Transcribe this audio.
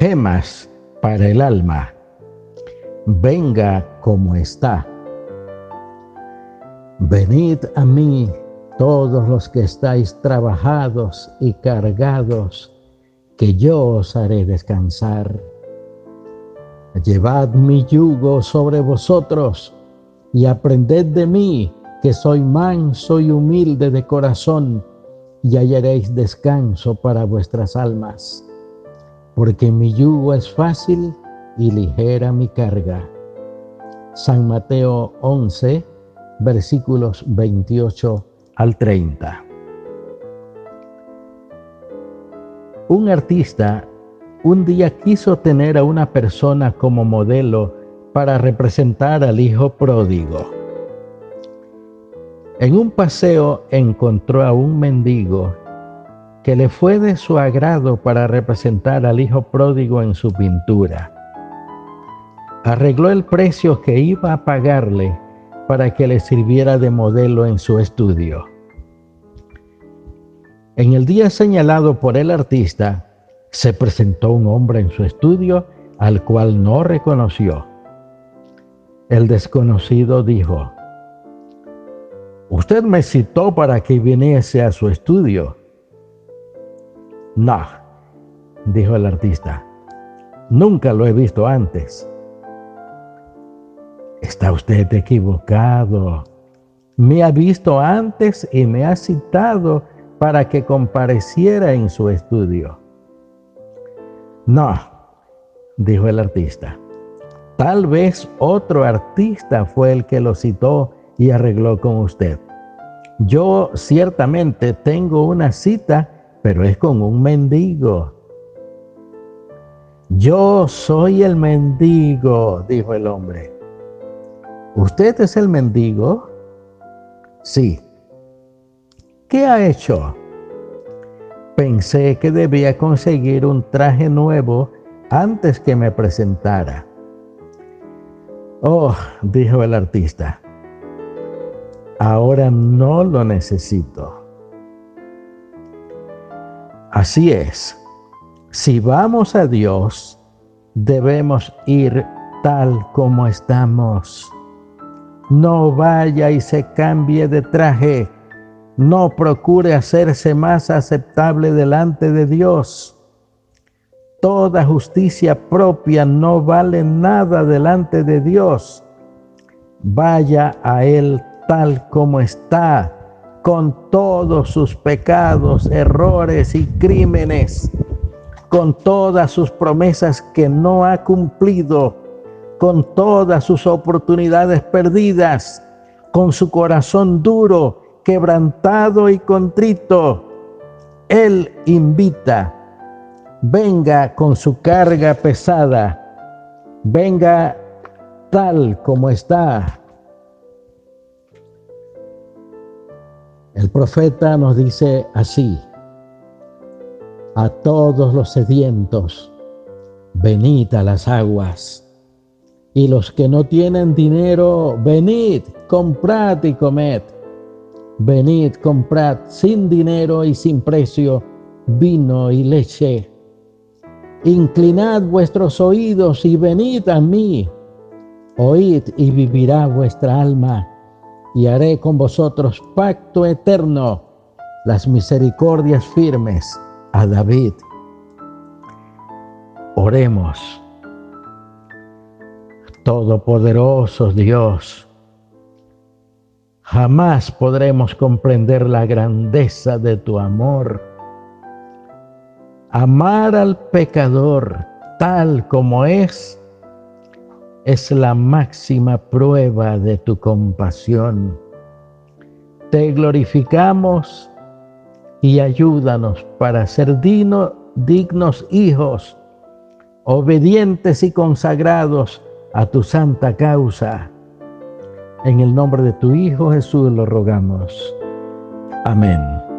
gemas para el alma. Venga como está. Venid a mí todos los que estáis trabajados y cargados, que yo os haré descansar. Llevad mi yugo sobre vosotros y aprended de mí, que soy manso y humilde de corazón, y hallaréis descanso para vuestras almas, porque mi yugo es fácil y ligera mi carga. San Mateo 11, versículos 28 al 30. Un artista un día quiso tener a una persona como modelo para representar al hijo pródigo. En un paseo encontró a un mendigo que le fue de su agrado para representar al hijo pródigo en su pintura. Arregló el precio que iba a pagarle para que le sirviera de modelo en su estudio. En el día señalado por el artista, se presentó un hombre en su estudio al cual no reconoció. El desconocido dijo, Usted me citó para que viniese a su estudio. No, dijo el artista, nunca lo he visto antes. Está usted equivocado. Me ha visto antes y me ha citado para que compareciera en su estudio. No, dijo el artista. Tal vez otro artista fue el que lo citó y arregló con usted. Yo ciertamente tengo una cita, pero es con un mendigo. Yo soy el mendigo, dijo el hombre. ¿Usted es el mendigo? Sí. ¿Qué ha hecho? Pensé que debía conseguir un traje nuevo antes que me presentara. Oh, dijo el artista, ahora no lo necesito. Así es, si vamos a Dios, debemos ir tal como estamos. No vaya y se cambie de traje no procure hacerse más aceptable delante de Dios. Toda justicia propia no vale nada delante de Dios. Vaya a Él tal como está, con todos sus pecados, errores y crímenes, con todas sus promesas que no ha cumplido, con todas sus oportunidades perdidas, con su corazón duro quebrantado y contrito, Él invita, venga con su carga pesada, venga tal como está. El profeta nos dice así, a todos los sedientos, venid a las aguas, y los que no tienen dinero, venid, comprad y comed. Venid, comprad sin dinero y sin precio vino y leche. Inclinad vuestros oídos y venid a mí. Oíd y vivirá vuestra alma, y haré con vosotros pacto eterno, las misericordias firmes a David. Oremos. Todopoderoso Dios, Jamás podremos comprender la grandeza de tu amor. Amar al pecador tal como es es la máxima prueba de tu compasión. Te glorificamos y ayúdanos para ser dignos hijos, obedientes y consagrados a tu santa causa en el nombre de tu Hijo Jesús lo rogamos. Amén.